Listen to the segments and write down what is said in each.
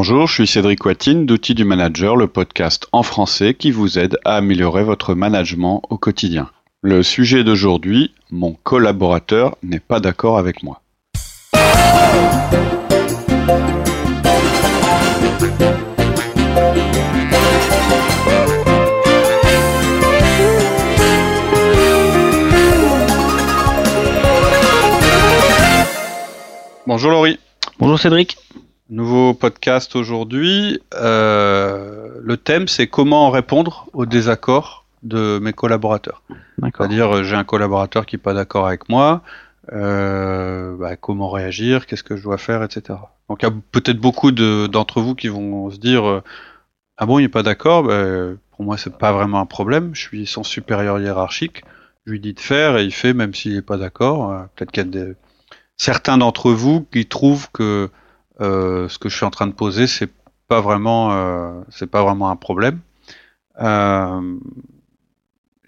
Bonjour, je suis Cédric Watine d'Outils du Manager, le podcast en français qui vous aide à améliorer votre management au quotidien. Le sujet d'aujourd'hui, mon collaborateur n'est pas d'accord avec moi. Bonjour Laurie. Bonjour Cédric. Nouveau podcast aujourd'hui. Euh, le thème c'est comment répondre aux désaccords de mes collaborateurs. C'est-à-dire euh, j'ai un collaborateur qui n'est pas d'accord avec moi. Euh, bah, comment réagir, qu'est-ce que je dois faire, etc. Donc il y a peut-être beaucoup d'entre vous qui vont se dire ah bon il n'est pas d'accord, bah, pour moi c'est pas vraiment un problème, je suis son supérieur hiérarchique, je lui dis de faire et il fait même s'il n'est pas d'accord. peut-être qu'il y a des certains d'entre vous qui trouvent que euh, ce que je suis en train de poser, c'est pas vraiment, euh, c'est pas vraiment un problème. Euh,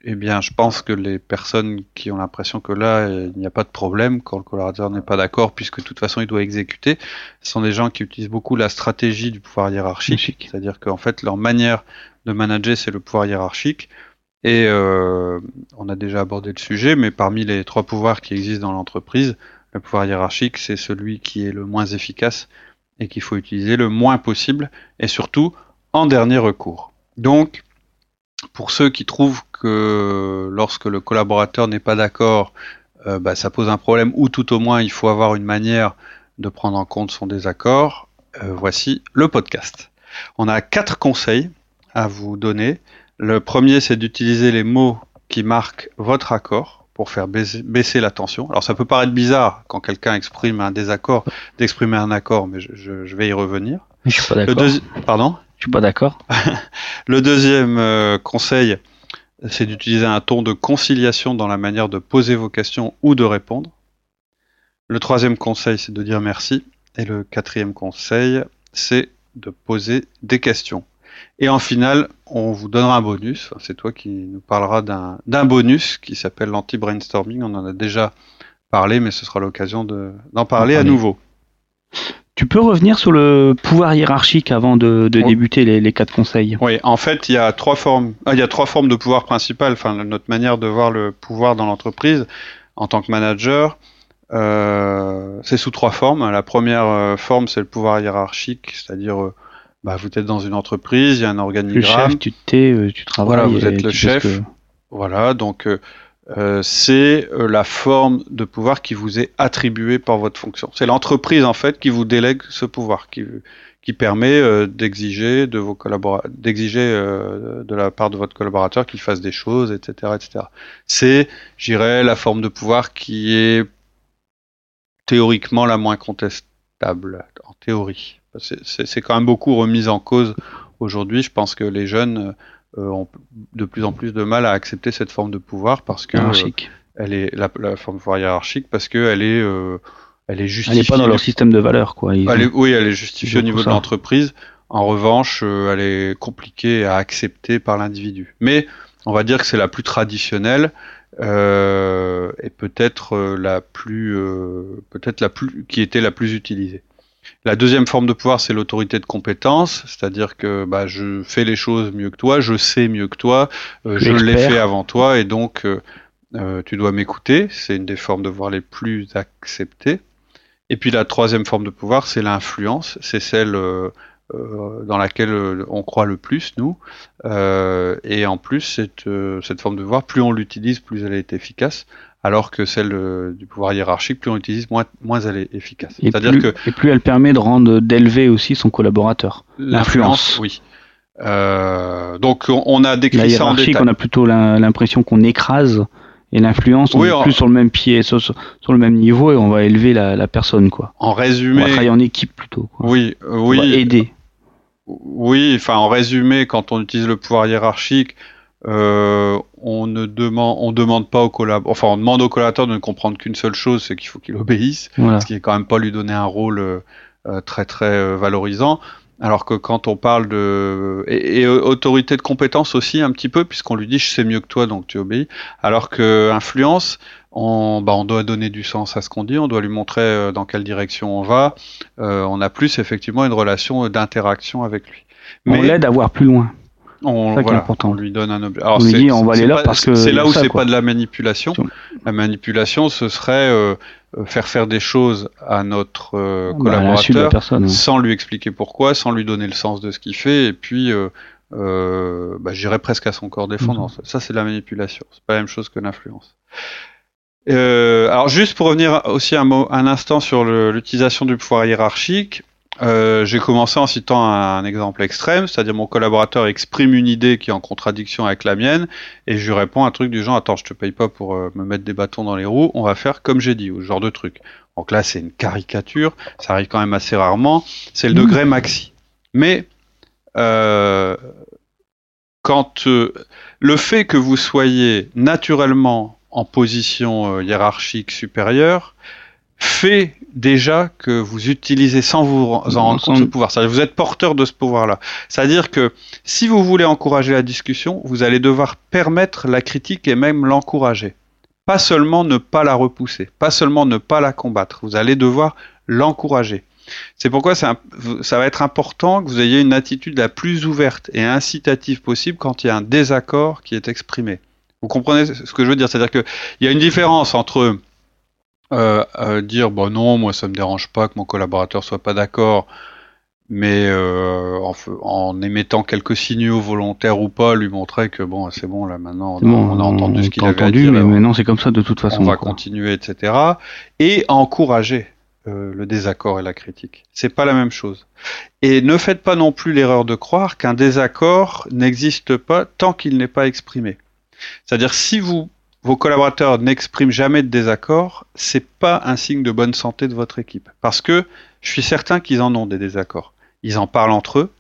eh bien, je pense que les personnes qui ont l'impression que là, il n'y a pas de problème quand le collaborateur n'est pas d'accord, puisque de toute façon, il doit exécuter, ce sont des gens qui utilisent beaucoup la stratégie du pouvoir hiérarchique, c'est-à-dire qu'en fait, leur manière de manager, c'est le pouvoir hiérarchique. Et euh, on a déjà abordé le sujet, mais parmi les trois pouvoirs qui existent dans l'entreprise, le pouvoir hiérarchique, c'est celui qui est le moins efficace et qu'il faut utiliser le moins possible et surtout en dernier recours. Donc, pour ceux qui trouvent que lorsque le collaborateur n'est pas d'accord, euh, bah, ça pose un problème ou tout au moins il faut avoir une manière de prendre en compte son désaccord, euh, voici le podcast. On a quatre conseils à vous donner. Le premier, c'est d'utiliser les mots qui marquent votre accord pour faire baisser, la tension. Alors ça peut paraître bizarre quand quelqu'un exprime un désaccord d'exprimer un accord, mais je, vais y revenir. Je suis pas d'accord. Pardon? Je suis pas d'accord. le deuxième euh, conseil, c'est d'utiliser un ton de conciliation dans la manière de poser vos questions ou de répondre. Le troisième conseil, c'est de dire merci. Et le quatrième conseil, c'est de poser des questions. Et en finale, on vous donnera un bonus. C'est toi qui nous parleras d'un bonus qui s'appelle l'anti-brainstorming. On en a déjà parlé, mais ce sera l'occasion d'en parler à nouveau. Tu peux revenir sur le pouvoir hiérarchique avant de, débuter les, quatre conseils? Oui, en fait, il y a trois formes. Ah, il y a trois formes de pouvoir principal. Enfin, notre manière de voir le pouvoir dans l'entreprise en tant que manager, euh, c'est sous trois formes. La première euh, forme, c'est le pouvoir hiérarchique, c'est-à-dire euh, bah, vous êtes dans une entreprise, il y a un organigramme. Le chef, tu t'es, euh, tu travailles. Voilà, vous êtes le chef. Voilà, donc euh, euh, c'est la forme de pouvoir qui vous est attribuée par votre fonction. C'est l'entreprise en fait qui vous délègue ce pouvoir, qui, qui permet d'exiger de vos collaborateurs, d'exiger de la part de votre collaborateur qu'il fasse des choses, etc., etc. C'est, j'irais, la forme de pouvoir qui est théoriquement la moins contestable en théorie. C'est quand même beaucoup remis en cause aujourd'hui. Je pense que les jeunes euh, ont de plus en plus de mal à accepter cette forme de pouvoir parce que euh, elle est la, forme de pouvoir hiérarchique parce qu'elle est euh, elle est justifiée. Elle n'est pas dans leur système de valeur, quoi. oui, elle est justifiée au niveau de l'entreprise. En revanche, elle est compliquée à accepter par l'individu. Mais on va dire que c'est la plus traditionnelle euh, et peut-être la plus, peut-être la plus, qui était la plus utilisée. La deuxième forme de pouvoir, c'est l'autorité de compétence, c'est-à-dire que bah, je fais les choses mieux que toi, je sais mieux que toi, euh, je l'ai fait avant toi, et donc euh, euh, tu dois m'écouter. C'est une des formes de pouvoir les plus acceptées. Et puis la troisième forme de pouvoir, c'est l'influence, c'est celle dans laquelle on croit le plus, nous. et en plus, cette, cette forme de pouvoir, plus on l'utilise, plus elle est efficace alors que celle euh, du pouvoir hiérarchique, plus on l'utilise, moins, moins elle est efficace. Et, C'est-à-dire plus, que, et plus elle permet de rendre d'élever aussi son collaborateur. L'influence, oui. Euh, donc on a décrit la hiérarchie, on a plutôt l'impression qu'on écrase et l'influence on est plus sur le même pied, sur, sur, le même niveau et on va élever la, la, personne quoi. En résumé, on va travailler en équipe plutôt. Quoi. Oui, oui. On va aider. Oui, enfin en résumé, quand on utilise le pouvoir hiérarchique, euh, on ne demande, on demande pas au collaborateur, enfin on demande au collaborateur de ne comprendre qu'une seule chose, c'est qu'il faut qu'il obéisse, ce qui est quand même pas lui donner un rôle euh, très très euh, valorisant. Alors que quand on parle de et, autorité de compétence aussi un petit peu, puisqu'on lui dit je sais mieux que toi, donc tu obéis. Alors que influence, on, bah, on doit donner du sens à ce qu'on dit, on doit lui montrer euh, dans quelle direction on va. Euh, on a plus effectivement une relation d'interaction avec lui. Mais on l'aide à voir plus loin. On, on lui donne un objet. Alors on lui dit on va aller là parce que c'est là où c'est pas de la manipulation. La manipulation, ce serait euh, euh, faire faire des choses à notre euh, ah, bah, collaborateur sans lui expliquer pourquoi, sans lui donner le sens de ce qu'il fait, et puis euh, euh bah, j'irais presque à son corps défendant. Mhm. Ça, c'est de la manipulation. C'est pas la même chose que l'influence. alors juste pour revenir aussi un, mot, un instant sur l'utilisation du pouvoir hiérarchique, euh, j'ai commencé en citant un, exemple extrême, c'est-à-dire mon collaborateur exprime une idée qui est en contradiction avec la mienne, et je lui réponds un truc du genre attends je te paye pas pour euh, me mettre des bâtons dans les roues, on va faire comme j'ai dit, ou ce genre de truc. Donc là c'est une caricature, ça arrive quand même assez rarement, c'est le degré maxi. Mais euh, quand le fait que vous soyez naturellement en position hiérarchique supérieure, fait déjà que vous utilisez sans vous en rendre compte ce pouvoir. Vous êtes porteur de ce pouvoir-là. C'est-à-dire que si vous voulez encourager la discussion, vous allez devoir permettre la critique et même l'encourager. Pas seulement ne pas la repousser, pas seulement ne pas la combattre. Vous allez devoir l'encourager. C'est pourquoi ça va être important que vous ayez une attitude la plus ouverte et incitative possible quand il y a un désaccord qui est exprimé. Vous comprenez ce que je veux dire? C'est-à-dire qu'il y a une différence entre euh, euh, dire bon non moi ça me dérange pas que mon collaborateur soit pas d'accord mais euh, en, en, émettant quelques signaux volontaires ou pas lui montrer que bon c'est bon là maintenant on, a entendu ce qu'il avait entendu mais maintenant c'est comme ça de toute façon on va continuer etc et encourager euh, le désaccord et la critique. C'est pas la même chose. Et ne faites pas non plus l'erreur de croire qu'un désaccord n'existe pas tant qu'il n'est pas exprimé. C'est-à-dire si vous vos collaborateurs n'expriment jamais de désaccord, c'est pas un signe de bonne santé de votre équipe. Parce que je suis certain qu'ils en ont des désaccords. Ils en parlent entre eux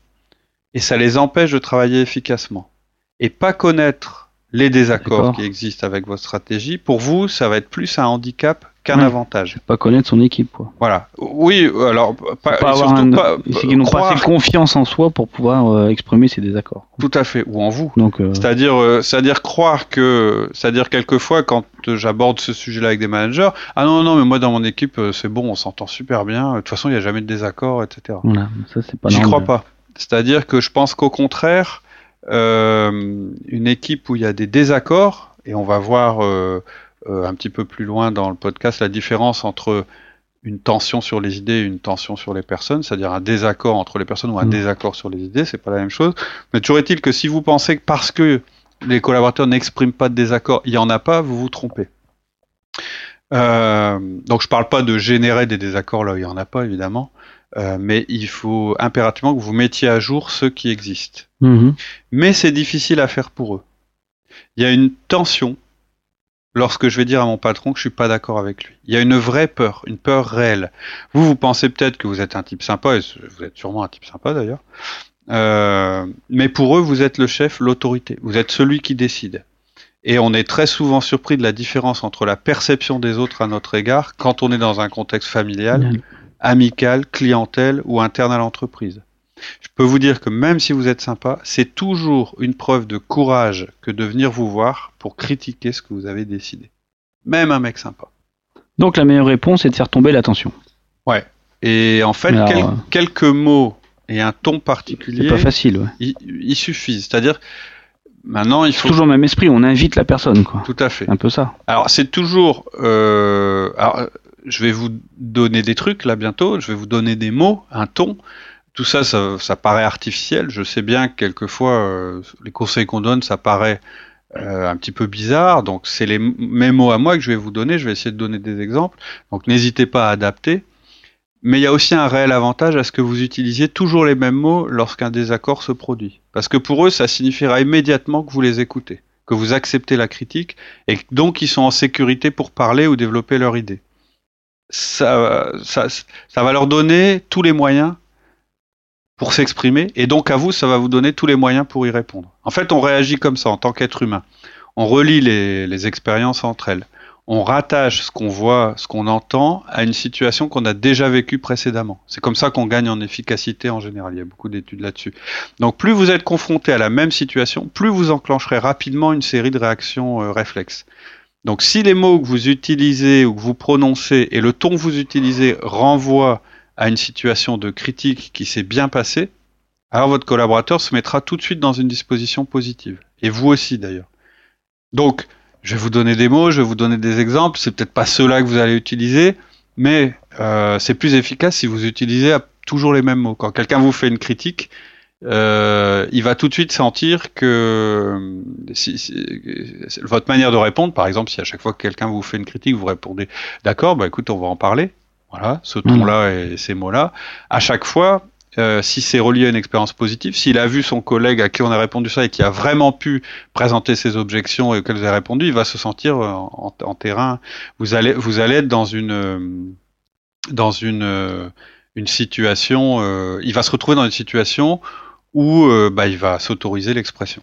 et ça les empêche de travailler efficacement. Et pas connaître les désaccords qui existent avec votre stratégie, pour vous, ça va être plus un handicap qu'un avantage. Pas connaître son équipe, quoi. Voilà. Oui, alors pas, pas surtout pas, qu'ils n'ont pas assez confiance en soi pour pouvoir euh, exprimer ses désaccords. Tout à fait, ou en vous. Donc, euh, c'est-à-dire, euh, c'est-à-dire croire que, c'est-à-dire quelquefois quand j'aborde ce sujet-là avec des managers, ah non non, mais moi dans mon équipe c'est bon, on s'entend super bien. De toute façon, il n'y a jamais de désaccord, etc. Voilà, ça c'est pas. J'y crois pas. C'est-à-dire que je pense qu'au contraire, une équipe où il y a des désaccords, et on va voir euh, un petit peu plus loin dans le podcast la différence entre une tension sur les idées et une tension sur les personnes, c'est-à-dire un désaccord entre les personnes ou un mm. désaccord sur les idées, c'est pas la même chose. Mais toujours est-il que si vous pensez que parce que les collaborateurs n'expriment pas de désaccord, il y en a pas, vous vous trompez. Euh, donc je parle pas de générer des désaccords là où il y en a pas évidemment, euh, mais il faut impérativement que vous mettiez à jour ceux qui existent. Mm-hmm. Mais c'est difficile à faire pour eux. Il y a une tension lorsque je vais dire à mon patron que je suis pas d'accord avec lui. Il y a une vraie peur, une peur réelle. Vous, vous pensez peut-être que vous êtes un type sympa, et vous êtes sûrement un type sympa d'ailleurs, euh, mais pour eux, vous êtes le chef, l'autorité. Vous êtes celui qui décide. Et on est très souvent surpris de la différence entre la perception des autres à notre égard quand on est dans un contexte familial, amical, clientèle ou interne à l'entreprise. Je peux vous dire que même si vous êtes sympa, c'est toujours une preuve de courage que de venir vous voir pour critiquer ce que vous avez décidé. Même un mec sympa. Donc la meilleure réponse est de faire tomber l'attention. Ouais. Et en fait, euh, quelques mots et un ton particulier. C'est pas facile, ouais. Ils, suffisent. C'est-à-dire, maintenant, il faut. Toujours le même esprit, on invite la personne, quoi. Tout à fait. Un peu ça. Alors, c'est toujours. Euh, alors, je vais vous donner des trucs là bientôt, je vais vous donner des mots, un ton tout ça, ça, paraît artificiel. Je sais bien que quelquefois, euh, les conseils qu'on donne, ça paraît euh, un petit peu bizarre. Donc, c'est les mêmes mots à moi que je vais vous donner. Je vais essayer de donner des exemples. Donc, n'hésitez pas à adapter. Mais il y a aussi un réel avantage à ce que vous utilisiez toujours les mêmes mots lorsqu'un désaccord se produit. Parce que pour eux, ça signifiera immédiatement que vous les écoutez, que vous acceptez la critique et donc ils sont en sécurité pour parler ou développer leur idée. Ça, ça va leur donner tous les moyens pour s'exprimer, et donc à vous, ça va vous donner tous les moyens pour y répondre. En fait, on réagit comme ça en tant qu'être humain. On relie les, expériences entre elles. on rattache ce qu'on voit, ce qu'on entend à une situation qu'on a déjà vécue précédemment. C'est comme ça qu'on gagne en efficacité en général. Il y a beaucoup d'études là-dessus. Donc plus vous êtes confronté à la même situation, plus vous enclencherez rapidement une série de réactions euh, réflexes. Donc si les mots que vous utilisez ou que vous prononcez et le ton que vous utilisez renvoient à une situation de critique qui s'est bien passée, alors votre collaborateur se mettra tout de suite dans une disposition positive. Et vous aussi d'ailleurs. Donc, je vais vous donner des mots, je vais vous donner des exemples. C'est peut-être pas ceux-là que vous allez utiliser, mais euh, c'est plus efficace si vous utilisez toujours les mêmes mots. Quand quelqu'un vous fait une critique, euh, il va tout de suite sentir que si, votre manière de répondre, par exemple, si à chaque fois que quelqu'un vous fait une critique, vous répondez d'accord, bah écoute, on va en parler. Voilà, ce ton-là et ces mots-là. À chaque fois, euh, si c'est relié à une expérience positive, s'il a vu son collègue à qui on a répondu ça et qui a vraiment pu présenter ses objections et auxquelles vous avez répondu, il va se sentir euh, en, terrain. Vous allez, vous allez être dans une, euh, dans une, une situation. il va se retrouver dans une situation où bah, il va s'autoriser l'expression.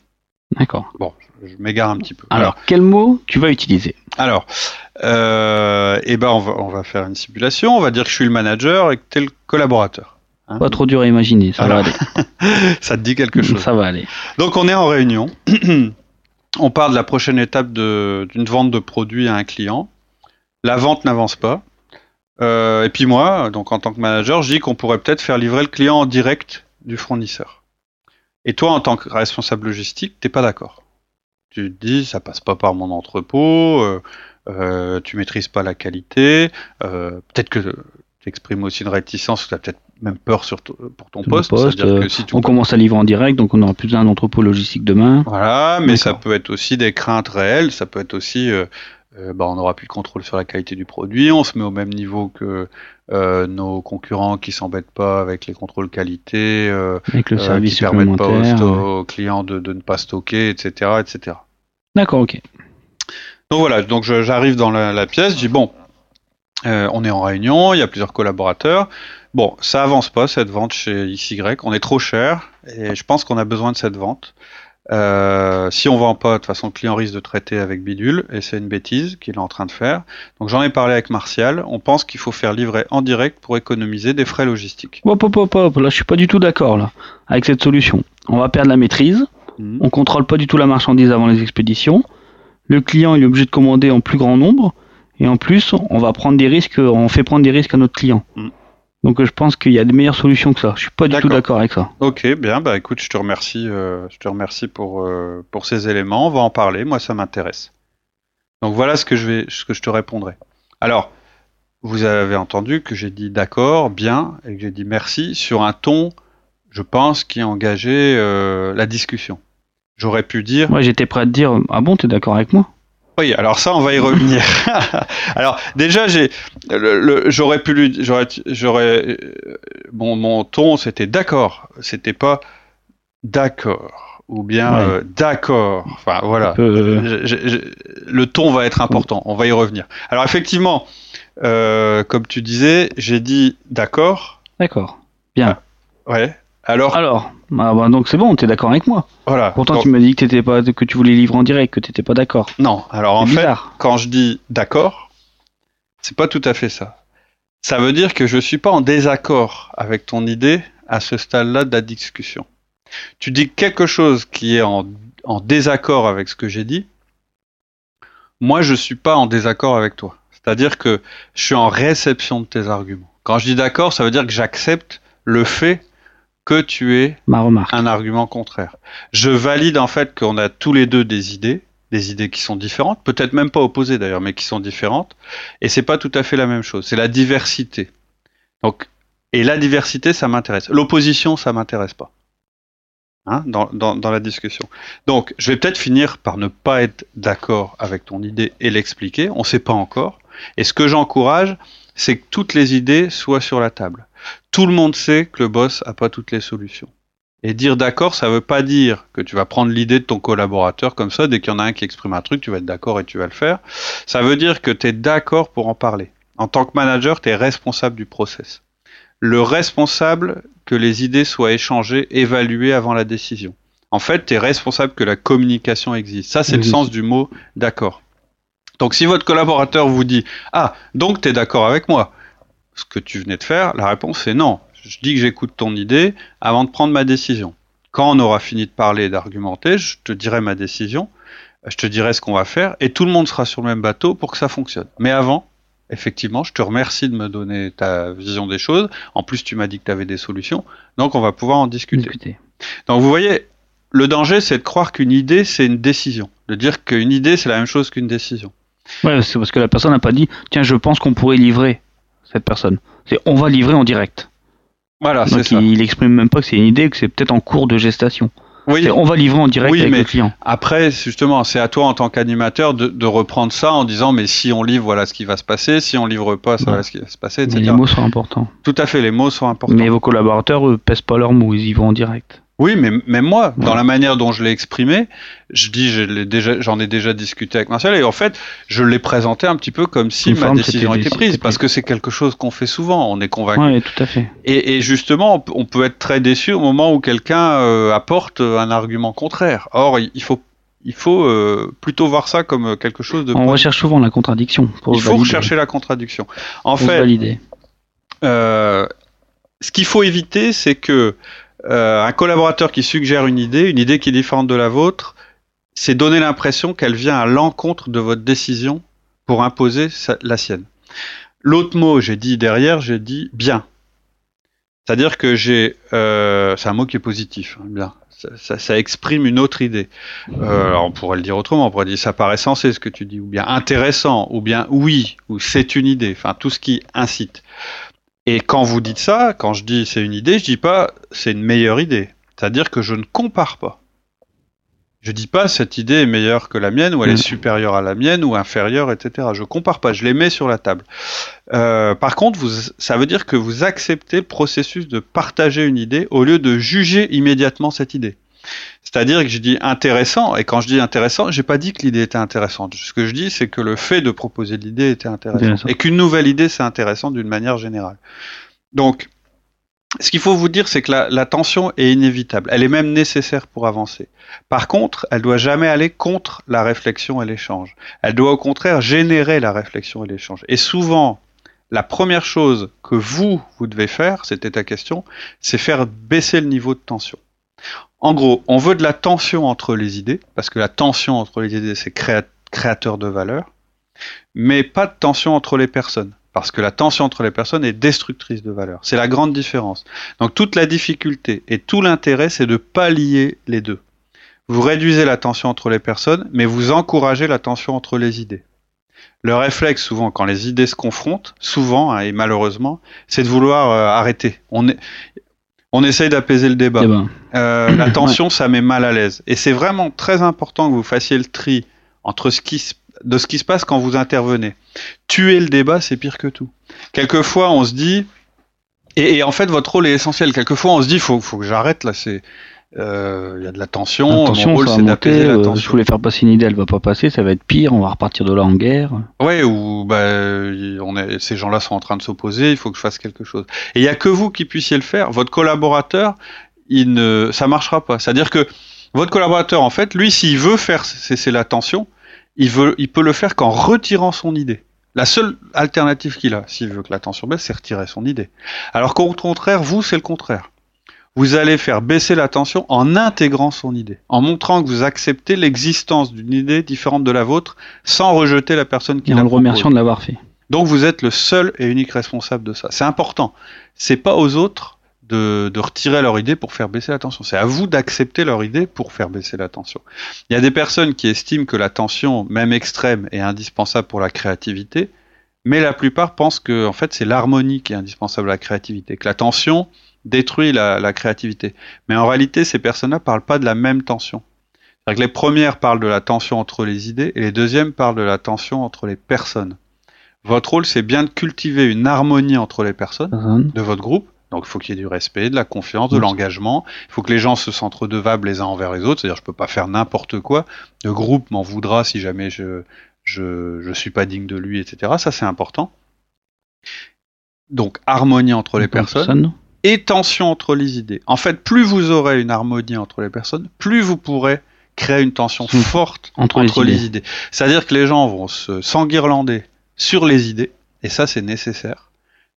D'accord. Bon, je, m'égare un petit peu. Alors, quel mot tu vas utiliser Alors, euh, eh ben, on va, on va faire une simulation. On va dire que je suis le manager et que tu es le collaborateur. Hein pas trop dur à imaginer, ça va aller. ça te dit quelque chose. Ça va aller. Donc on est en réunion. on part de la prochaine étape d'une vente de produits à un client. La vente n'avance pas. Euh, et puis moi, donc en tant que manager, je dis qu'on pourrait peut-être faire livrer le client en direct du fournisseur. Et toi, en tant que responsable logistique, t'es pas d'accord. Tu te dis, ça passe pas par mon entrepôt, euh, euh, tu maîtrises pas la qualité, euh, peut-être que tu exprimes aussi une réticence, tu as peut-être même peur sur pour ton poste. Euh, on commence à livrer en direct, donc on aura plus besoin d'entrepôt logistique demain. Voilà, mais ça peut être aussi des craintes réelles, ça peut être aussi, euh, euh, bah, on n'aura plus de contrôle sur la qualité du produit, on se met au même niveau que nos concurrents qui s'embêtent pas avec les contrôles qualité, avec le service qui permettent pas aux, clients de, de, ne pas stocker, etc., etc. D'accord, ok. Donc voilà, donc j'arrive dans la, la, pièce, je dis bon, on est en réunion, il y a plusieurs collaborateurs. Bon, ça avance pas cette vente chez XY. On est trop cher et je pense qu'on a besoin de cette vente. Euh, si on vend pas, de toute façon, le client risque de traiter avec bidule et c'est une bêtise qu'il est en train de faire. Donc j'en ai parlé avec Martial. On pense qu'il faut faire livrer en direct pour économiser des frais logistiques. Hop, hop, hop, hop. Là, je suis pas du tout d'accord là avec cette solution. On va perdre la maîtrise. Mhm. On contrôle pas du tout la marchandise avant les expéditions. Le client il est obligé de commander en plus grand nombre et en plus on va prendre des risques. On fait prendre des risques à notre client. Mhm. Donc je pense qu'il y a de meilleures solutions que ça. Je suis pas du tout d'accord avec ça. Ok, bien, bah écoute, je te remercie, euh, je te remercie pour euh, pour ces éléments. On va en parler. Moi, ça m'intéresse. Donc voilà ce que je vais, ce que je te répondrai. Alors, vous avez entendu que j'ai dit d'accord, bien, et que j'ai dit merci sur un ton, je pense, qui engagé euh, la discussion. J'aurais pu dire. Moi, j'étais prêt à te dire, ah bon, t'es d'accord avec moi? Oui, alors ça, on va y revenir. alors déjà, j'ai, j'aurais pu lui, j'aurais, j'aurais, bon, mon ton, c'était d'accord, c'était pas d'accord ou bien euh, d'accord. Enfin voilà, euh, le ton va être important. On va y revenir. Alors effectivement, euh, comme tu disais, j'ai dit d'accord. D'accord. Bien. Ah, ouais. Alors Alors, bah, bah, donc c'est bon, tu es d'accord avec moi. Voilà. Pourtant, tu m'as dit que, pas, que tu voulais livrer en direct, que tu n'étais pas d'accord. Non, alors en fait, quand je dis d'accord, c'est pas tout à fait ça. Ça veut dire que je suis pas en désaccord avec ton idée à ce stade-là de la discussion. Tu dis quelque chose qui est en, en désaccord avec ce que j'ai dit. Moi, je suis pas en désaccord avec toi. C'est-à-dire que je suis en réception de tes arguments. Quand je dis d'accord, ça veut dire que j'accepte le fait que tu es Ma remarque. un argument contraire. Je valide en fait qu'on a tous les deux des idées, des idées qui sont différentes, peut-être même pas opposées d'ailleurs, mais qui sont différentes, et c'est pas tout à fait la même chose. C'est la diversité. Donc, et la diversité, ça m'intéresse. L'opposition, ça m'intéresse pas. Hein, dans, dans, dans, la discussion. Donc, je vais peut-être finir par ne pas être d'accord avec ton idée et l'expliquer. On ne sait pas encore. Et ce que j'encourage, c'est que toutes les idées soient sur la table. Tout le monde sait que le boss n'a pas toutes les solutions. Et dire d'accord, ça ne veut pas dire que tu vas prendre l'idée de ton collaborateur comme ça, dès qu'il y en a un qui exprime un truc, tu vas être d'accord et tu vas le faire. Ça veut dire que tu es d'accord pour en parler. En tant que manager, tu es responsable du process. Le responsable que les idées soient échangées, évaluées avant la décision. En fait, tu es responsable que la communication existe. Ça, c'est le sens du mot d'accord. Donc si votre collaborateur vous dit Ah, donc tu es d'accord avec moi Ce que tu venais de faire, la réponse est non. Je dis que j'écoute ton idée avant de prendre ma décision. Quand on aura fini de parler et d'argumenter, je te dirai ma décision, je te dirai ce qu'on va faire, et tout le monde sera sur le même bateau pour que ça fonctionne. Mais avant, effectivement, je te remercie de me donner ta vision des choses. En plus, tu m'as dit que tu avais des solutions, donc on va pouvoir en discuter. discuter. Donc vous voyez, le danger, c'est de croire qu'une idée, c'est une décision. De dire qu'une idée, c'est la même chose qu'une décision. Ouais, c'est parce que la personne n'a pas dit, tiens, je pense qu'on pourrait livrer cette personne. C'est on va livrer en direct. Voilà, c'est ça. Il, exprime même pas que c'est une idée, que c'est peut-être en cours de gestation. Oui. On va livrer en direct avec le client. Après, justement, c'est à toi en tant qu'animateur de, reprendre ça en disant mais si on livre, voilà ce qui va se passer. Si on livre pas, ça voilà ce qui va se passer, etc. les mots sont importants. Tout à fait, les mots sont importants. Mais vos collaborateurs, eux, pèsent pas leurs mots, ils y vont en direct. Oui, mais même moi, dans la manière dont je l'ai exprimé, je dis, j'en ai déjà discuté avec Marcel, et en fait, je l'ai présenté un petit peu comme si ma décision était prise, parce que c'est quelque chose qu'on fait souvent, on est convaincu. Oui, tout à fait. Et, justement, on peut être très déçu au moment où quelqu'un euh, apporte un argument contraire. Or, il faut il faut euh, plutôt voir ça comme quelque chose de. On recherche souvent la contradiction. Pour il faut rechercher la contradiction. En fait, euh, ce qu'il faut éviter, c'est que euh, un collaborateur qui suggère une idée, une idée qui est différente de la vôtre, c'est donner l'impression qu'elle vient à l'encontre de votre décision pour imposer la sienne. L'autre mot, j'ai dit derrière, j'ai dit bien. C'est-à-dire que j'ai, euh, c'est un mot qui est positif, hein, bien. Ça, exprime une autre idée. Euh, on pourrait le dire autrement, on pourrait dire ça paraît sensé ce que tu dis, ou bien intéressant, ou bien oui, ou c'est une idée, enfin tout ce qui incite. Et quand vous dites ça, quand je dis c'est une idée, je dis pas c'est une meilleure idée. C'est-à-dire que je ne compare pas. Je dis pas cette idée est meilleure que la mienne ou elle est mm. supérieure à la mienne ou inférieure, etc. Je compare pas, je les mets sur la table. Euh, par contre, vous, ça veut dire que vous acceptez le processus de partager une idée au lieu de juger immédiatement cette idée. C'est-à-dire que je dis intéressant, et quand je dis intéressant, j'ai pas dit que l'idée était intéressante. Ce que je dis, c'est que le fait de proposer l'idée était intéressant. Et qu'une nouvelle idée, c'est intéressant d'une manière générale. Donc, ce qu'il faut vous dire, c'est que la, tension est inévitable. Elle est même nécessaire pour avancer. Par contre, elle doit jamais aller contre la réflexion et l'échange. Elle doit au contraire générer la réflexion et l'échange. Et souvent, la première chose que vous, vous devez faire, c'était ta question, c'est faire baisser le niveau de tension. En gros, on veut de la tension entre les idées, parce que la tension entre les idées, c'est créateur de valeur, mais pas de tension entre les personnes, parce que la tension entre les personnes est destructrice de valeur. C'est la grande différence. Donc toute la difficulté et tout l'intérêt, c'est de pas lier les deux. Vous réduisez la tension entre les personnes, mais vous encouragez la tension entre les idées. Le réflexe, souvent, quand les idées se confrontent, souvent hein, et malheureusement, c'est de vouloir euh, arrêter. On essaye d'apaiser le débat. Euh, la tension, ça met mal à l'aise. Et c'est vraiment très important que vous fassiez le tri entre ce qui de ce qui se passe quand vous intervenez. Tuer le débat, c'est pire que tout. Quelquefois, on se dit, et, en fait, votre rôle est essentiel. Quelquefois, on se dit, faut, faut que j'arrête là. C'est euh, il y a de la tension. Mon rôle, c'est d'apaiser la euh. Je voulais faire passer une idée, elle va pas passer, ça va être pire, on va repartir de là en guerre. Ouais, ou bah, on est, ces gens-là sont en train de s'opposer, il faut que je fasse quelque chose. Et il y a que vous qui puissiez le faire. Votre collaborateur, il ne, ça marchera pas. C'est-à-dire que votre collaborateur, en fait, lui, s'il veut faire cesser la tension, il veut, il peut le faire qu'en retirant son idée. La seule alternative qu'il a, s'il veut que la tension baisse, c'est retirer son idée. Alors qu'au contraire, vous, c'est le contraire vous allez faire baisser la tension en intégrant son idée, en montrant que vous acceptez l'existence d'une idée différente de la vôtre sans rejeter la personne qui l'a En le remerciant de l'avoir fait. Donc vous êtes le seul et unique responsable de ça. C'est important. C'est pas aux autres de, de, retirer leur idée pour faire baisser la tension. C'est à vous d'accepter leur idée pour faire baisser la tension. Il y a des personnes qui estiment que la tension, même extrême, est indispensable pour la créativité, mais la plupart pensent que en fait c'est l'harmonie qui est indispensable à la créativité, que la tension détruit la, créativité. Mais en réalité, ces personnes-là parlent pas de la même tension. Que les premières parlent de la tension entre les idées et les deuxièmes parlent de la tension entre les personnes. Votre rôle, c'est bien de cultiver une harmonie entre les personnes de votre groupe. Donc il faut qu'il y ait du respect, de la confiance, de l'engagement. Il faut que les gens se sentent redevables les uns envers les autres. C'est-à-dire je peux pas faire n'importe quoi. Le groupe m'en voudra si jamais je, je je suis pas digne de lui, etc. Ça c'est important. Donc harmonie entre les personnes et tension entre les idées. En fait, plus vous aurez une harmonie entre les personnes, plus vous pourrez crée une tension mmh. forte entre, les idées. C'est-à-dire que les gens vont se s'enguirlander sur les idées, et ça c'est nécessaire,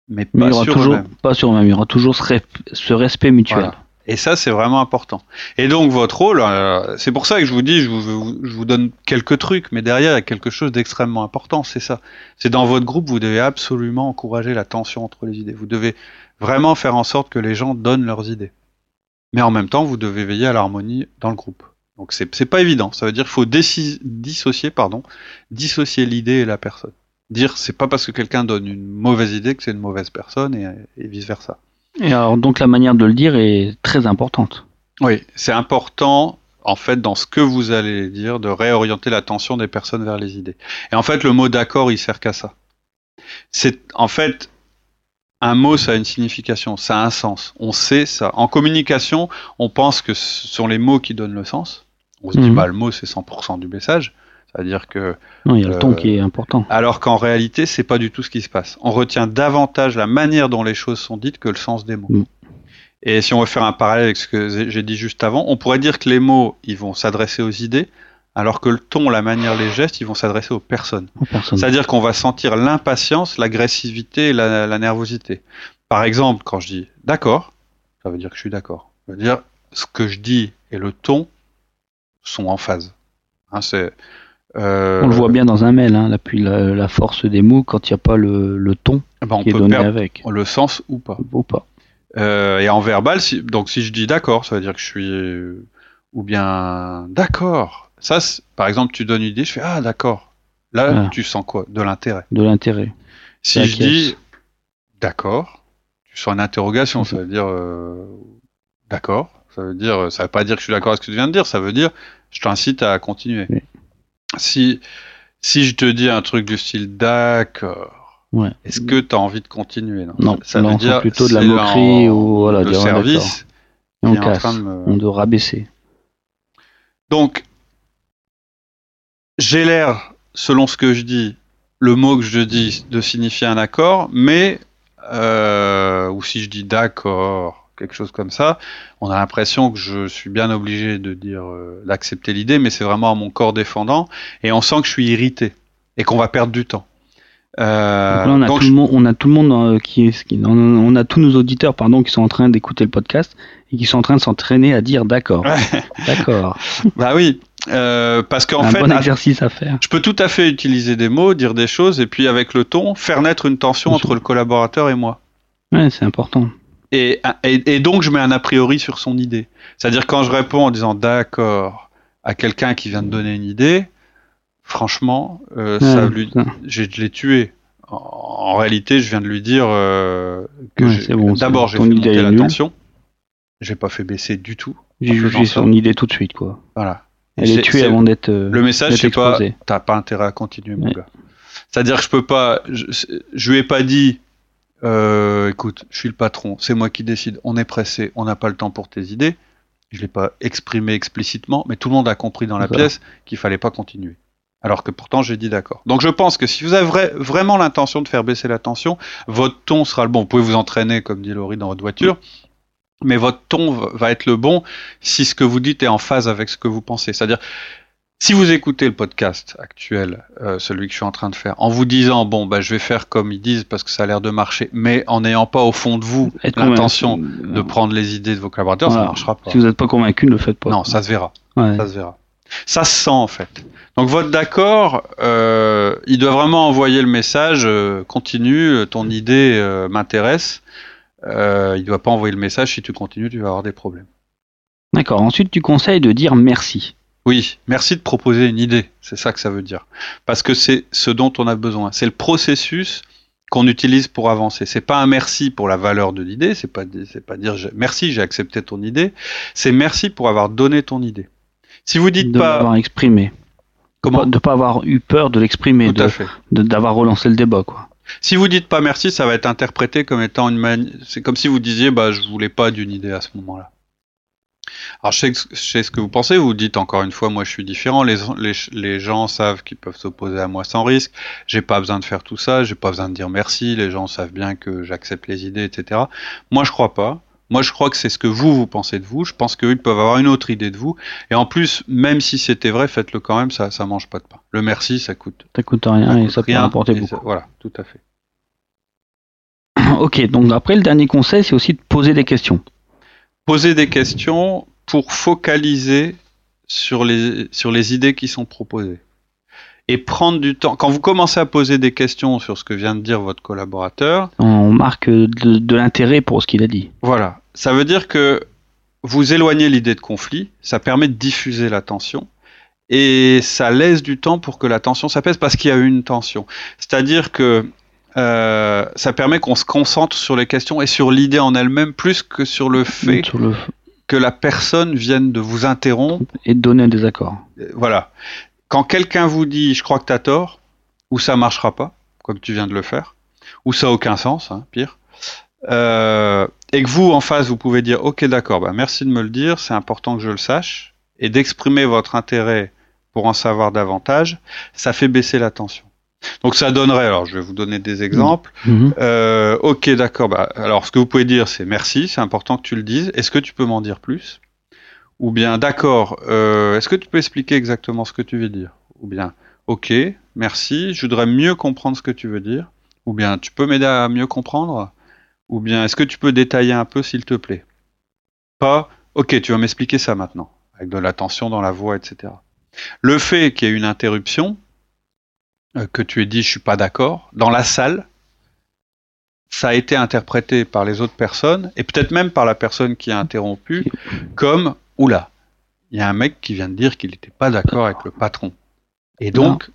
mais pas sur eux-mêmes. Pas sur eux-mêmes, il y aura toujours ce, respect mutuel. Et ça, c'est vraiment important. Et donc, votre rôle, euh, c'est pour ça que je vous dis, je vous, je vous, donne quelques trucs, mais derrière, il y a quelque chose d'extrêmement important, c'est ça. C'est dans votre groupe, vous devez absolument encourager la tension entre les idées. Vous devez vraiment faire en sorte que les gens donnent leurs idées. Mais en même temps, vous devez veiller à l'harmonie dans le groupe. Donc, c'est pas évident. Ça veut dire qu'il faut dissocier, pardon, dissocier l'idée et la personne. Dire, c'est pas parce que quelqu'un donne une mauvaise idée que c'est une mauvaise personne et vice versa. Et alors, donc la manière de le dire est très importante. Oui, c'est important en fait dans ce que vous allez dire de réorienter l'attention des personnes vers les idées. Et en fait, le mot d'accord, il sert qu'à ça. C'est en fait un mot, ça a une signification, ça a un sens. On sait ça. En communication, on pense que ce sont les mots qui donnent le sens. On se dit, mhm. bah, le mot, c'est 100% du message. C'est-à-dire que. Non, il y a le ton qui est important. Alors qu'en réalité, c'est pas du tout ce qui se passe. On retient davantage la manière dont les choses sont dites que le sens des mots. Mm. Et si on veut faire un parallèle avec ce que j'ai dit juste avant, on pourrait dire que les mots, ils vont s'adresser aux idées, alors que le ton, la manière, les gestes, ils vont s'adresser aux personnes. C'est-à-dire qu'on va sentir l'impatience, l'agressivité et la, nervosité. Par exemple, quand je dis d'accord, ça veut dire que je suis d'accord. Ça veut dire ce que je dis et le ton sont en phase. Hein, c'est euh, on le voit bien dans un mail, hein, la, force des mots quand il n'y a pas le, ton eh ben, qui est donné avec. Le sens ou pas. Ou pas. Euh, et en verbal, donc si je dis d'accord, ça veut dire que je suis ou bien d'accord. Ça, par exemple, tu donnes une idée, je fais ah d'accord. Là, tu sens quoi? De l'intérêt. De l'intérêt. Si je dis d'accord, tu sens une interrogation. Ça veut dire euh, d'accord. Ça veut dire, ça veut pas dire que je suis d'accord avec ce que tu viens de dire. Ça veut dire, je t'incite à continuer si, si je te dis un truc du style d'accord, ouais. est-ce que tu as envie de continuer Non, ça veut dire plutôt de la moquerie ou voilà, de service. on casse, on doit rabaisser. Donc, j'ai l'air, selon ce que je dis, le mot que je dis de signifier un accord, mais euh, ou si je dis d'accord, quelque chose comme ça, on a l'impression que je suis bien obligé de dire euh, d'accepter l'idée, mais c'est vraiment à mon corps défendant, et on sent que je suis irrité et qu'on va perdre du temps. Euh, on, a tout le monde, on a tout le monde euh, qui, est, on a tous nos auditeurs pardon qui sont en train d'écouter le podcast et qui sont en train de s'entraîner à dire d'accord, d'accord. bah oui, euh, parce qu'en fait, bon exercice à faire. Je peux tout à fait utiliser des mots, dire des choses, et puis avec le ton, faire naître une tension entre le collaborateur et moi. Ouais, c'est important. Et, et, donc je mets un a priori sur son idée. C'est-à-dire quand je réponds en disant d'accord à quelqu'un qui vient de donner une idée, franchement, euh, ça lui, je l'ai tué. En, réalité, je viens de lui dire euh, que d'abord j'ai fait monter la tension. J'ai pas fait baisser du tout. J'ai jugé son idée tout de suite, quoi. Voilà. Elle est, tuée avant d'être. Euh, le message, c'est pas. T'as pas intérêt à continuer, mon gars. C'est-à-dire que je peux pas. Je, je lui ai pas dit euh, écoute, je suis le patron, c'est moi qui décide, on est pressé, on n'a pas le temps pour tes idées. Je l'ai pas exprimé explicitement, mais tout le monde a compris dans la pièce qu'il fallait pas continuer. Alors que pourtant j'ai dit d'accord. Donc je pense que si vous avez vraiment l'intention de faire baisser la tension, votre ton sera le bon. Vous pouvez vous entraîner, comme dit Laurie, dans votre voiture, mais votre ton va être le bon si ce que vous dites est en phase avec ce que vous pensez. C'est-à-dire, si vous écoutez le podcast actuel, euh, celui que je suis en train de faire, en vous disant bon bah je vais faire comme ils disent parce que ça a l'air de marcher, mais en n'ayant pas au fond de vous l'intention de prendre les idées de vos collaborateurs, ça ça marchera pas. Si vous n'êtes pas convaincu, ne le faites pas. Non, ça se verra. Ça se verra. Ça se sent en fait. Donc votre d'accord, euh, il doit vraiment envoyer le message euh, continue, ton idée euh, m'intéresse. Euh, il doit pas envoyer le message si tu continues, tu vas avoir des problèmes. D'accord. Ensuite, tu conseilles de dire merci. Oui, merci de proposer une idée, c'est ça que ça veut dire. Parce que c'est ce dont on a besoin. C'est le processus qu'on utilise pour avancer. C'est pas un merci pour la valeur de l'idée, c'est pas c'est pas dire merci, j'ai accepté ton idée, c'est merci pour avoir donné ton idée. Si vous dites de pas l'avoir exprimé. Comment de pas avoir eu peur de l'exprimer, d'avoir relancé le débat quoi. Si vous dites pas merci, ça va être interprété comme étant une. C'est comme si vous disiez bah je voulais pas d'une idée à ce moment-là. Alors, je sais, ce que vous pensez. Vous dites encore une fois, moi, je suis différent. Les, les, gens savent qu'ils peuvent s'opposer à moi sans risque. J'ai pas besoin de faire tout ça. J'ai pas besoin de dire merci. Les gens savent bien que j'accepte les idées, etc. Moi, je crois pas. Moi, je crois que c'est ce que vous, vous pensez de vous. Je pense qu'eux, ils peuvent avoir une autre idée de vous. Et en plus, même si c'était vrai, faites-le quand même, ça, ça mange pas de pain. Le merci, ça coûte. Ça coûte rien et ça peut rapporter beaucoup. voilà, tout à fait. ok, donc après, le dernier conseil, c'est aussi de poser des questions. Poser des questions pour focaliser sur les, sur les idées qui sont proposées et prendre du temps. Quand vous commencez à poser des questions sur ce que vient de dire votre collaborateur, on marque de, l'intérêt pour ce qu'il a dit. Voilà, ça veut dire que vous éloignez l'idée de conflit, ça permet de diffuser la tension et ça laisse du temps pour que la tension s'apaise parce qu'il y a eu une tension. C'est-à-dire que euh, ça permet qu'on se concentre sur les questions et sur l'idée en elle-même plus que sur le fait que la personne vienne de vous interrompre et de donner un désaccord. Voilà quand quelqu'un vous dit je crois que tu as tort, ou ça marchera pas, comme tu viens de le faire, ou ça a aucun sens, hein, pire, euh, et que vous en face vous pouvez dire ok d'accord, bah, merci de me le dire, c'est important que je le sache, et d'exprimer votre intérêt pour en savoir davantage, ça fait baisser la tension. Donc ça donnerait, alors je vais vous donner des exemples. Mmh. Mmh. Euh, ok, d'accord. Bah, alors ce que vous pouvez dire, c'est merci, c'est important que tu le dises. Est-ce que tu peux m'en dire plus? Ou bien d'accord, euh, est-ce que tu peux expliquer exactement ce que tu veux dire? Ou bien ok, merci, je voudrais mieux comprendre ce que tu veux dire. Ou bien tu peux m'aider à mieux comprendre? Ou bien est-ce que tu peux détailler un peu s'il te plaît? Pas ok, tu vas m'expliquer ça maintenant, avec de l'attention dans la voix, etc. Le fait qu'il y ait une interruption, que tu aies dit je suis pas d'accord, dans la salle, ça a été interprété par les autres personnes, et peut-être même par la personne qui a interrompu, comme oula, il y a un mec qui vient de dire qu'il n'était pas d'accord avec le patron. Et donc,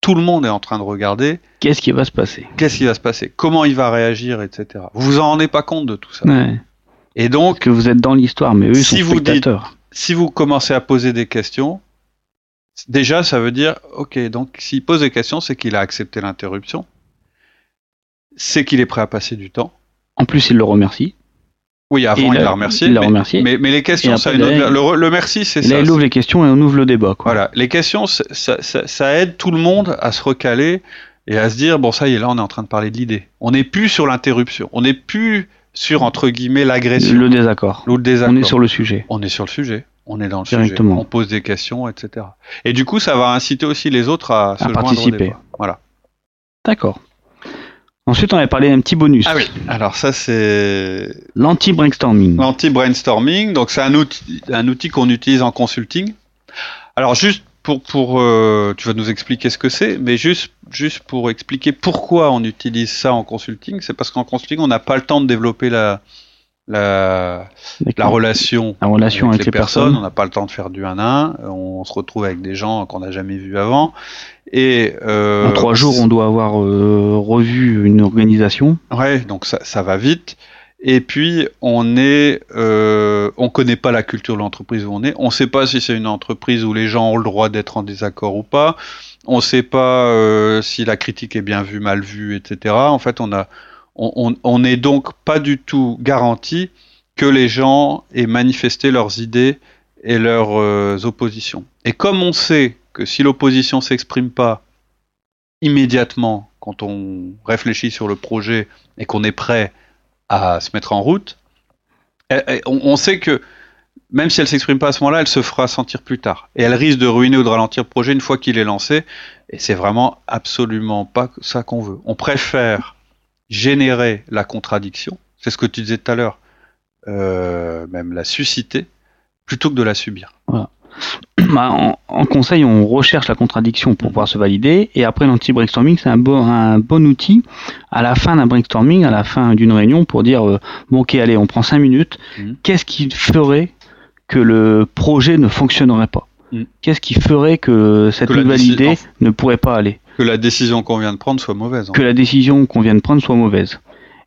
tout le monde est en train de regarder. Qu'est-ce qui va se passer? Qu'est-ce qui va se passer? Comment il va réagir, etc. Vous vous en rendez pas compte de tout ça. Et donc, que vous êtes dans l'histoire, mais eux si sont vous spectateurs. si vous commencez à poser des questions, déjà, ça veut dire, ok, donc s'il pose des questions, c'est qu'il a accepté l'interruption, c'est qu'il est prêt à passer du temps. En plus, il le remercie. Oui, avant il l'a remercié. remercié. Mais, mais, les questions, ça, le, merci, c'est ça. Là, il ouvre les questions et on ouvre le débat. Quoi. Voilà, les questions, ça, ça, ça, aide tout le monde à se recaler et à se dire bon, ça y est, là, on est en train de parler de l'idée. On n'est plus sur l'interruption. On n'est plus sur entre guillemets l'agression. Le désaccord. le désaccord. On est sur le sujet. On est sur le sujet. On est dans le Directement. sujet. On pose des questions, etc. Et du coup, ça va inciter aussi les autres à, se participer. Voilà. D'accord. Ensuite, on avait parlé d'un petit bonus. Ah oui. Alors ça, c'est l'anti-brainstorming. L'anti-brainstorming, donc c'est un outil, un outil qu'on utilise en consulting. Alors juste pour, pour euh, tu vas nous expliquer ce que c'est, mais juste, juste pour expliquer pourquoi on utilise ça en consulting, c'est parce qu'en consulting, on n'a pas le temps de développer la, la, la relation, la relation avec, les, personnes. On n'a pas le temps de faire du 1 à 1. On se retrouve avec des gens qu'on n'a jamais vus avant. Et euh, en trois jours, on doit avoir euh, revu une organisation. Ouais, donc ça, ça va vite. Et puis on est, euh, on connaît pas la culture de l'entreprise où on est. On sait pas si c'est une entreprise où les gens ont le droit d'être en désaccord ou pas. On sait pas euh, si la critique est bien vue, mal vue, etc. En fait, on a, on n'est donc pas du tout garanti que les gens aient manifesté leurs idées et leurs euh, oppositions. Et comme on sait que si l'opposition s'exprime pas immédiatement quand on réfléchit sur le projet et qu'on est prêt à se mettre en route, eh, eh, on sait que même si elle s'exprime pas à ce moment-là, elle se fera sentir plus tard. Et elle risque de ruiner ou de ralentir le projet une fois qu'il est lancé. Et c'est vraiment absolument pas ça qu'on veut. On préfère générer la contradiction, c'est ce que tu disais tout à l'heure, euh, même la susciter, plutôt que de la subir. Bah, en, conseil, on recherche la contradiction pour pouvoir se valider, et après l'anti-brainstorming, c'est un bon, un bon outil à la fin d'un brainstorming, à la fin d'une réunion, pour dire euh, bon ok, allez, on prend cinq minutes. Mmh. Qu'est-ce qui ferait que le projet ne fonctionnerait pas? Mmh. Qu'est-ce qui ferait que cette nouvelle idée ne pourrait pas aller? Que la décision qu'on vient de prendre soit mauvaise. Que la décision qu'on vient de prendre soit mauvaise.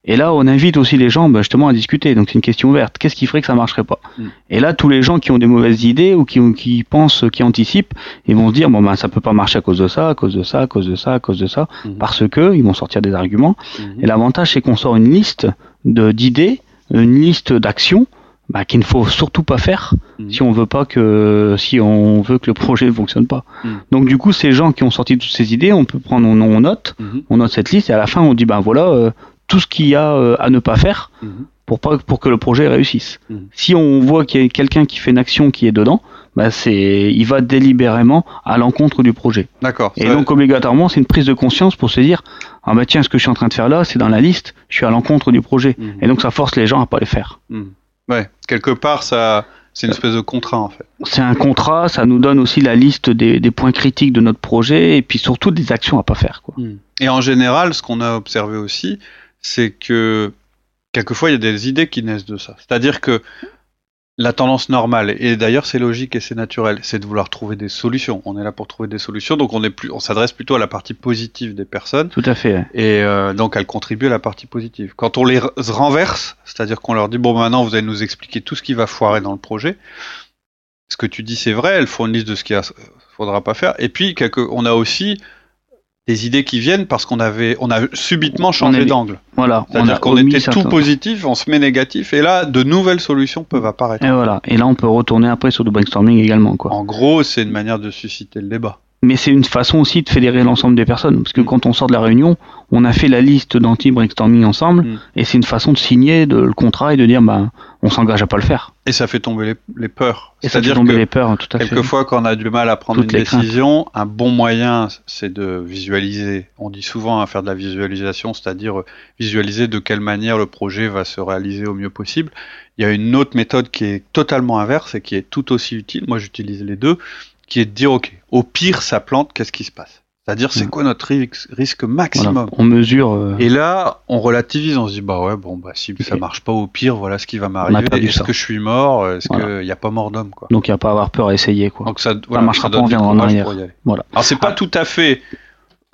Et là, on invite aussi les gens bah, justement à discuter. Donc c'est une question ouverte. Qu'est-ce qui ferait que ça marcherait pas mm. Et là, tous les gens qui ont des mauvaises idées ou qui, qui pensent, qui anticipent, ils vont se dire bon ben ça peut pas marcher à cause de ça, à cause de ça, à cause de ça, à cause de ça, mm. parce que ils vont sortir des arguments. Mm. Et l'avantage c'est qu'on sort une liste de d'idées, une liste d'actions bah, qu'il ne faut surtout pas faire mm. si on veut pas que si on veut que le projet ne fonctionne pas. Mm. Donc du coup, ces gens qui ont sorti toutes ces idées, on peut prendre, on, note, mm-hmm. on note cette liste et à la fin on dit ben voilà euh, tout ce qu'il y a euh, à ne pas faire. Mm-hmm. pour, pas, pour que le projet réussisse. Hmm. Si on voit qu'il y a quelqu'un qui fait une action qui est dedans, bah c'est, il va délibérément à l'encontre du projet. D'accord. Et donc obligatoirement, c'est une prise de conscience pour se dire, ah bah tiens, ce que je suis en train de faire là, c'est dans la liste, je suis à l'encontre du projet. Hmm. Et donc ça force les gens à pas les faire. Hmm. Ouais, quelque part, ça, c'est une espèce de contrat en fait. C'est un contrat, ça nous donne aussi la liste des, des, points critiques de notre projet et puis surtout des actions à pas faire. Quoi. Et en général, ce qu'on a observé aussi, c'est que quelquefois il y a des idées qui naissent de ça. C'est-à-dire que la tendance normale, et d'ailleurs c'est logique et c'est naturel, c'est de vouloir trouver des solutions. On est là pour trouver des solutions, donc on est plus, on s'adresse plutôt à la partie positive des personnes. Tout à fait. Et euh, donc elles contribuent à la partie positive. Quand on les renverse, c'est-à-dire qu'on leur dit bon maintenant vous allez nous expliquer tout ce qui va foirer dans le projet. Ce que tu dis c'est vrai, elles font une liste de ce qu'il faudra pas faire. Et puis on a aussi des idées qui viennent parce qu'on avait, on a subitement changé d'angle. Voilà. C'est-à-dire qu'on était tout positif, on se met négatif, et là, de nouvelles solutions peuvent apparaître. Et voilà. Et là, on peut retourner après sur du brainstorming également, quoi. En gros, c'est une manière de susciter le débat mais c'est une façon aussi de fédérer l'ensemble des personnes. Parce que mm. quand on sort de la réunion, on a fait la liste d'anti-brainstorming ensemble, mm. et c'est une façon de signer de, le contrat et de dire, bah, on s'engage à pas le faire. Et ça fait tomber les, les peurs. Et ça fait tomber les peurs, tout à fait. Quelquefois, quand on a du mal à prendre une décision, un bon moyen, c'est de visualiser. On dit souvent à faire de la visualisation, c'est-à-dire visualiser de quelle manière le projet va se réaliser au mieux possible. Il y a une autre méthode qui est totalement inverse et qui est tout aussi utile. Moi, j'utilise les deux qui est de dire, OK, au pire, ça plante, qu'est-ce qui se passe? C'est-à-dire, c'est mm. quoi notre risque maximum? On mesure. Euh, Et là, on relativise, on se dit, bah ouais, bon, bah si ça marche pas, au pire, voilà ce qui va m'arriver. Est-ce que je suis mort? Est-ce qu'il n'y a pas mort d'homme quoi? Donc, il n'y a pas à avoir peur à essayer. Quoi. Donc, ça, voilà, marchera pas, on viendra en arrière. Voilà. Alors, c'est pas tout à fait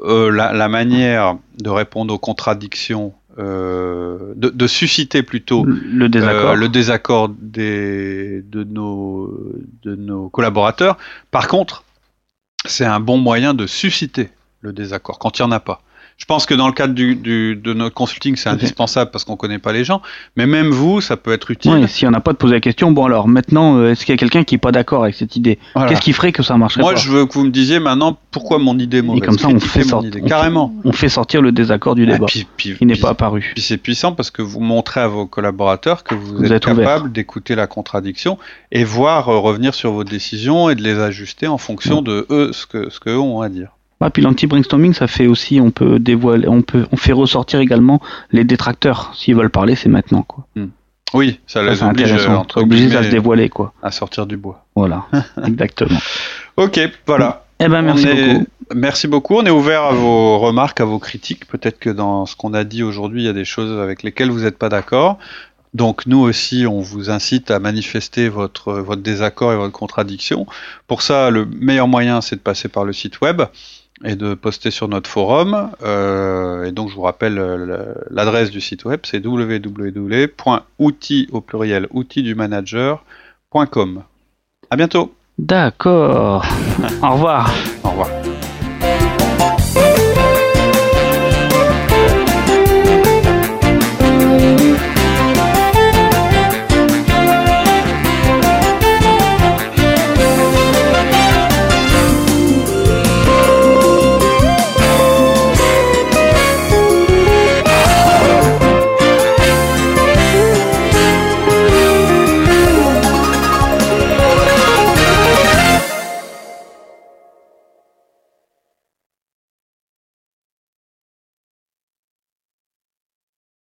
euh, la, la, manière de répondre aux contradictions euh, de, de, susciter plutôt le désaccord, euh, le désaccord des, de, nos, de nos collaborateurs. Par contre, c'est un bon moyen de susciter le désaccord quand il n'y en a pas. Je pense que dans le cadre du, du, de notre consulting, c'est indispensable parce qu'on connaît pas les gens. Mais même vous, ça peut être utile. Oui, si on n'a pas de poser la question, bon alors maintenant, euh, est-ce qu'il y a quelqu'un qui est pas d'accord avec cette idée? Qu'est-ce qui ferait que ça marcherait Moi, je veux que vous me disiez maintenant pourquoi mon idée est mauvaise? Et comme ça, on fait, sortir, carrément. On fait sortir le désaccord du débat. Puis, puis, il n'est pas apparu. Puis c'est puissant parce que vous montrez à vos collaborateurs que vous, êtes, capable d'écouter la contradiction et voir euh, revenir sur vos décisions et de les ajuster en fonction de eux ce que ce qu'eux ont à dire. Ah, puis l'anti-brainstorming, ça fait aussi, on peut dévoiler, on peut, on fait ressortir également les détracteurs. S'ils veulent parler, c'est maintenant, quoi. Hmm. Oui, ça les oblige, à se dévoiler, quoi. À sortir du bois. Voilà, exactement. ok, voilà. Eh ben, merci beaucoup. Merci beaucoup. On est ouvert à vos remarques, à vos critiques. Peut-être que dans ce qu'on a dit aujourd'hui, il y a des choses avec lesquelles vous n'êtes pas d'accord. Donc nous aussi, on vous incite à manifester votre, votre désaccord et votre contradiction. Pour ça, le meilleur moyen, c'est de passer par le site web et de poster sur notre forum. Euh, et donc je vous rappelle euh, l'adresse du site web, c'est www.outils au pluriel outils du manager.com. À bientôt. D'accord. Au revoir. Au revoir.